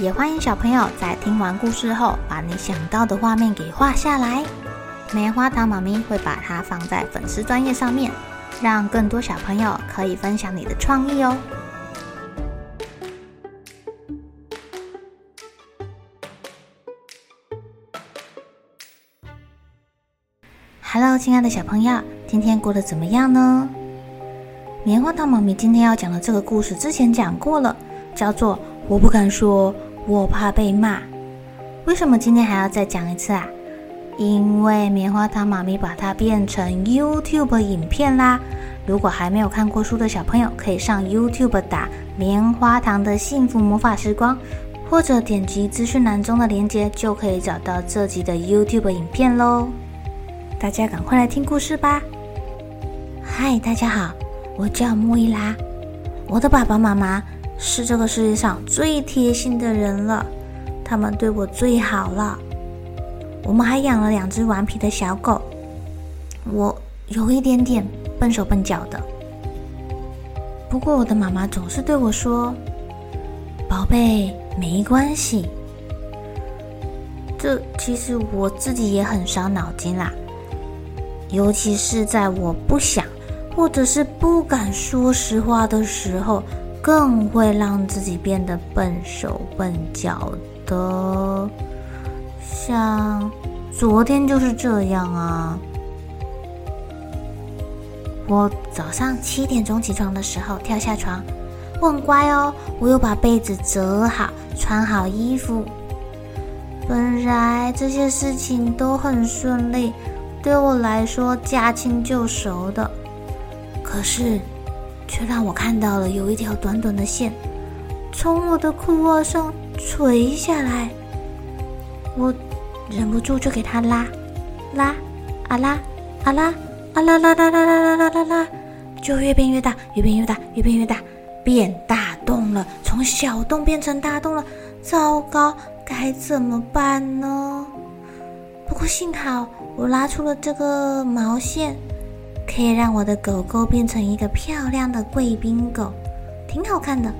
也欢迎小朋友在听完故事后，把你想到的画面给画下来。棉花糖妈咪会把它放在粉丝专页上面，让更多小朋友可以分享你的创意哦。Hello，亲爱的小朋友，今天过得怎么样呢？棉花糖妈咪今天要讲的这个故事之前讲过了，叫做《我不敢说，我怕被骂》。为什么今天还要再讲一次啊？因为棉花糖妈咪把它变成 YouTube 影片啦。如果还没有看过书的小朋友，可以上 YouTube 打“棉花糖的幸福魔法时光”，或者点击资讯栏中的链接，就可以找到这集的 YouTube 影片喽。大家赶快来听故事吧！嗨，大家好，我叫莫伊拉。我的爸爸妈妈是这个世界上最贴心的人了，他们对我最好了。我们还养了两只顽皮的小狗。我有一点点笨手笨脚的，不过我的妈妈总是对我说：“宝贝，没关系。”这其实我自己也很伤脑筋啦。尤其是在我不想或者是不敢说实话的时候，更会让自己变得笨手笨脚的。像昨天就是这样啊！我早上七点钟起床的时候跳下床，我很乖哦，我又把被子折好，穿好衣服。本来这些事情都很顺利。对我来说，驾轻就熟的，可是却让我看到了有一条短短的线从我的裤袜上垂下来，我忍不住就给它拉，拉，啊拉，啊拉，啊拉拉拉拉拉拉拉拉拉，就越变越大，越变越大，越变越大，变大洞了，从小洞变成大洞了，糟糕，该怎么办呢？不过幸好。我拉出了这个毛线，可以让我的狗狗变成一个漂亮的贵宾狗，挺好看的。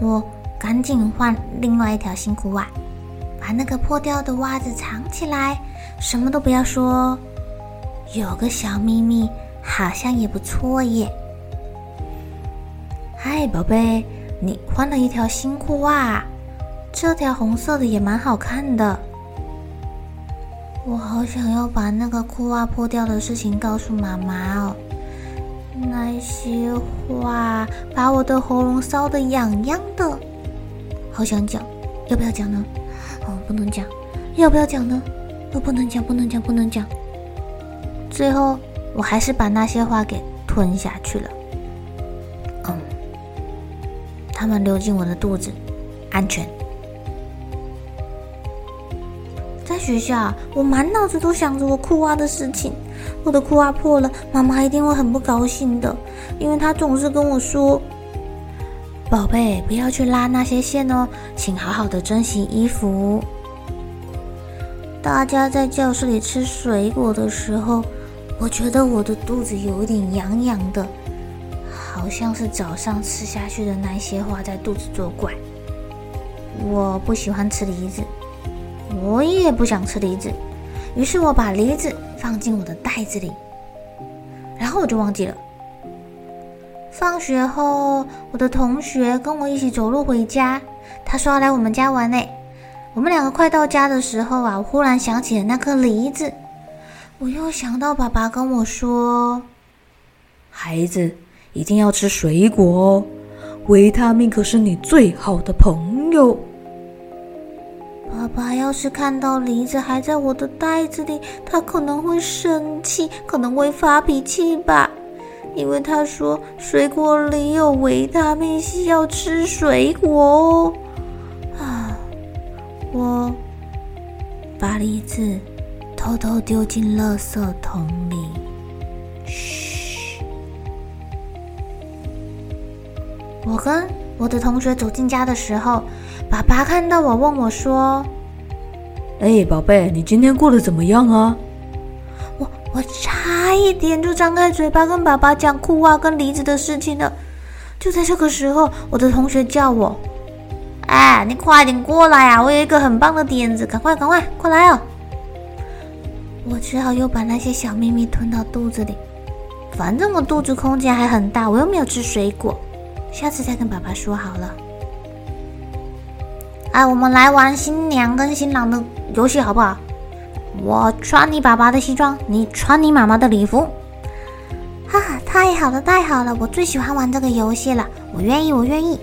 我赶紧换另外一条新裤袜，把那个破掉的袜子藏起来，什么都不要说。有个小秘密，好像也不错耶。嗨，宝贝，你换了一条新裤袜，这条红色的也蛮好看的。我好想要把那个裤袜破掉的事情告诉妈妈哦，那些话把我的喉咙烧得痒痒的，好想讲，要不要讲呢？哦，不能讲，要不要讲呢？哦，不能讲，不能讲，不能讲。最后，我还是把那些话给吞下去了。嗯，他们流进我的肚子，安全。学校，我满脑子都想着我裤袜的事情。我的裤袜破了，妈妈一定会很不高兴的，因为她总是跟我说：“宝贝，不要去拉那些线哦，请好好的珍惜衣服。”大家在教室里吃水果的时候，我觉得我的肚子有点痒痒的，好像是早上吃下去的那些话在肚子作怪。我不喜欢吃梨子。我也不想吃梨子，于是我把梨子放进我的袋子里，然后我就忘记了。放学后，我的同学跟我一起走路回家，他说要来我们家玩呢。我们两个快到家的时候啊，我忽然想起了那颗梨子，我又想到爸爸跟我说：“孩子一定要吃水果哦，维他命可是你最好的朋友。”爸爸要是看到梨子还在我的袋子里，他可能会生气，可能会发脾气吧。因为他说水果里有维他命 C，要吃水果哦。啊，我把梨子偷偷丢进垃圾桶里。嘘，我跟我的同学走进家的时候，爸爸看到我，问我说：“哎，宝贝，你今天过得怎么样啊？”我我差一点就张开嘴巴跟爸爸讲裤袜跟梨子的事情了。就在这个时候，我的同学叫我：“哎，你快点过来啊！我有一个很棒的点子，赶快赶快快来哦！”我只好又把那些小秘密吞到肚子里。反正我肚子空间还很大，我又没有吃水果，下次再跟爸爸说好了。哎，我们来玩新娘跟新郎的游戏好不好？我穿你爸爸的西装，你穿你妈妈的礼服。哈哈，太好了，太好了！我最喜欢玩这个游戏了，我愿意，我愿意。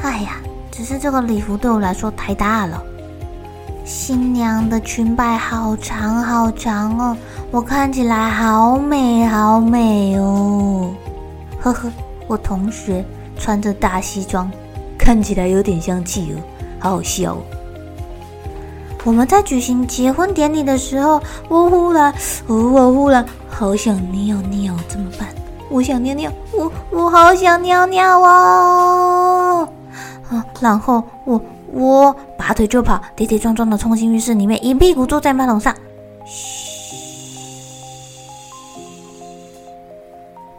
哎呀，只是这个礼服对我来说太大了。新娘的裙摆好长好长哦，我看起来好美好美哦。呵呵，我同学穿着大西装，看起来有点像企鹅，好好笑。我们在举行结婚典礼的时候，我忽然，我忽然好想尿尿，怎么办？我想尿尿，我我好想尿尿哦。啊，然后我。我拔腿就跑，跌跌撞撞的冲进浴室里面，一屁股坐在马桶上。嘘！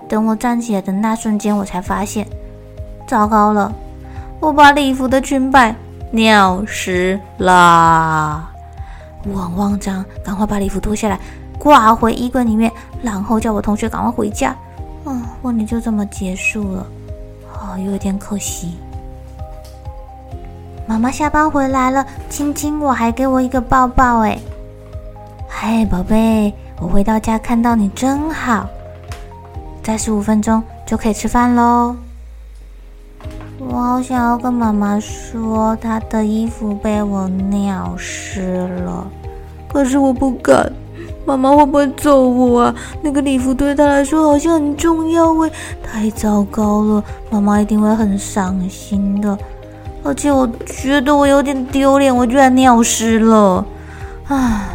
等我站起来的那瞬间，我才发现，糟糕了，我把礼服的裙摆尿湿啦！我很慌张，赶快把礼服脱下来，挂回衣柜里面，然后叫我同学赶快回家。啊、哦，婚礼就这么结束了，啊、哦，有点可惜。妈妈下班回来了，亲亲我，还给我一个抱抱。哎，嗨，宝贝，我回到家看到你真好。再十五分钟就可以吃饭喽。我好想要跟妈妈说，她的衣服被我尿湿了，可是我不敢。妈妈会不会揍我啊？那个礼服对她来说好像很重要哎，太糟糕了，妈妈一定会很伤心的。而且我觉得我有点丢脸，我居然尿湿了，唉，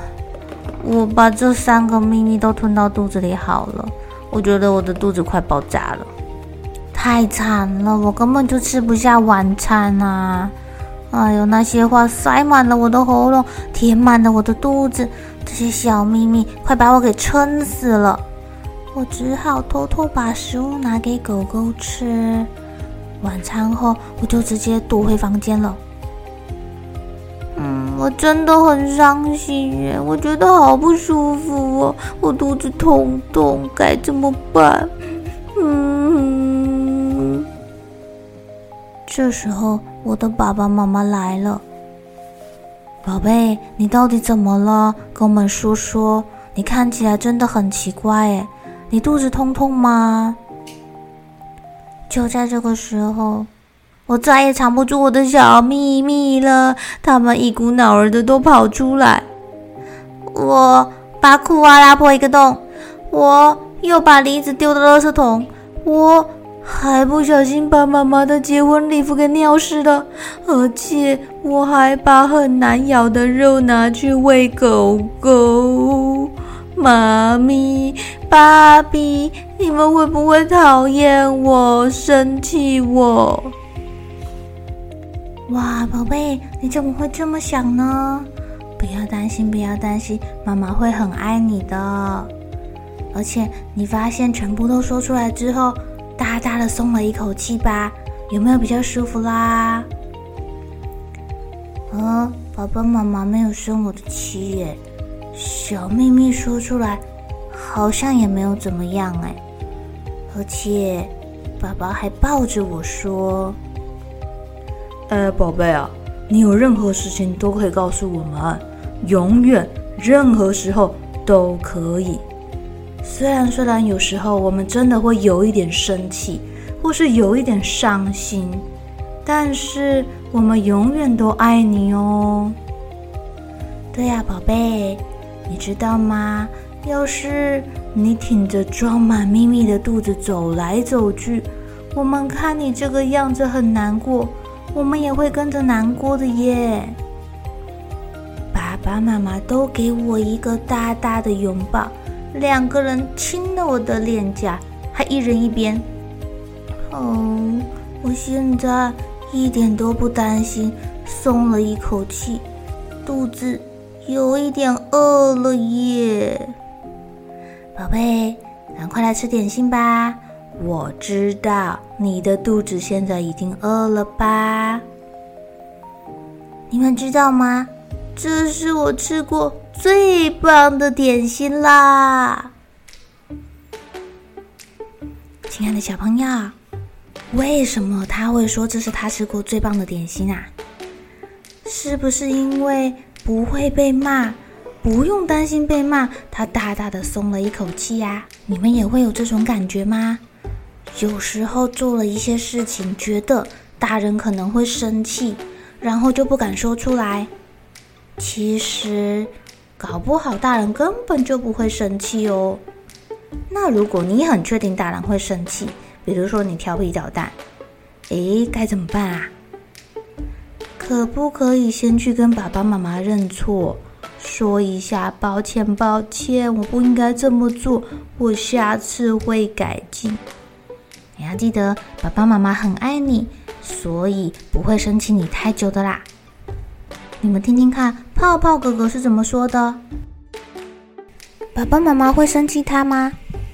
我把这三个秘密都吞到肚子里好了，我觉得我的肚子快爆炸了，太惨了，我根本就吃不下晚餐啊！哎呦，那些话塞满了我的喉咙，填满了我的肚子，这些小秘密快把我给撑死了，我只好偷偷把食物拿给狗狗吃。晚餐后，我就直接躲回房间了。嗯，我真的很伤心耶，我觉得好不舒服哦，我肚子痛痛，该怎么办？嗯，这时候我的爸爸妈妈来了。宝贝，你到底怎么了？跟我们说说。你看起来真的很奇怪耶，你肚子痛痛吗？就在这个时候，我再也藏不住我的小秘密了，他们一股脑儿的都跑出来。我把裤袜拉破一个洞，我又把梨子丢到垃圾桶，我还不小心把妈妈的结婚礼服给尿湿了，而且我还把很难咬的肉拿去喂狗狗。妈咪、爸比，你们会不会讨厌我、生气我？哇，宝贝，你怎么会这么想呢？不要担心，不要担心，妈妈会很爱你的。而且你发现全部都说出来之后，大大的松了一口气吧？有没有比较舒服啦？嗯，爸爸妈妈没有生我的气耶。小秘密说出来，好像也没有怎么样哎，而且爸爸还抱着我说：“呃，宝贝啊，你有任何事情都可以告诉我们，永远任何时候都可以。虽然虽然有时候我们真的会有一点生气，或是有一点伤心，但是我们永远都爱你哦。”对呀，宝贝。你知道吗？要是你挺着装满秘密的肚子走来走去，我们看你这个样子很难过，我们也会跟着难过的耶。爸爸妈妈都给我一个大大的拥抱，两个人亲了我的脸颊，还一人一边。哦，我现在一点都不担心，松了一口气，肚子有一点饿了耶。宝贝，赶快来吃点心吧！我知道你的肚子现在已经饿了吧？你们知道吗？这是我吃过最棒的点心啦！亲爱的小朋友，为什么他会说这是他吃过最棒的点心啊？是不是因为不会被骂？不用担心被骂，他大大的松了一口气呀。你们也会有这种感觉吗？有时候做了一些事情，觉得大人可能会生气，然后就不敢说出来。其实，搞不好大人根本就不会生气哦。那如果你很确定大人会生气，比如说你调皮捣蛋，诶，该怎么办啊？可不可以先去跟爸爸妈妈认错？说一下抱歉，抱歉，我不应该这么做，我下次会改进。你要记得，爸爸妈妈很爱你，所以不会生气你太久的啦。你们听听看，泡泡哥哥是怎么说的？爸爸妈妈会生气他吗？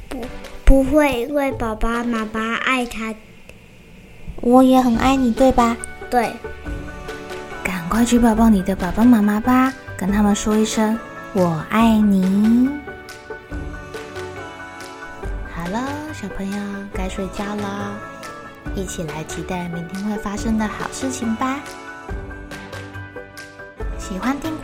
不，不会，因为爸爸妈妈爱他。我也很爱你，对吧？对。赶快去抱抱你的爸爸妈妈吧。跟他们说一声“我爱你”。好了，小朋友该睡觉了，一起来期待明天会发生的好事情吧。喜欢听故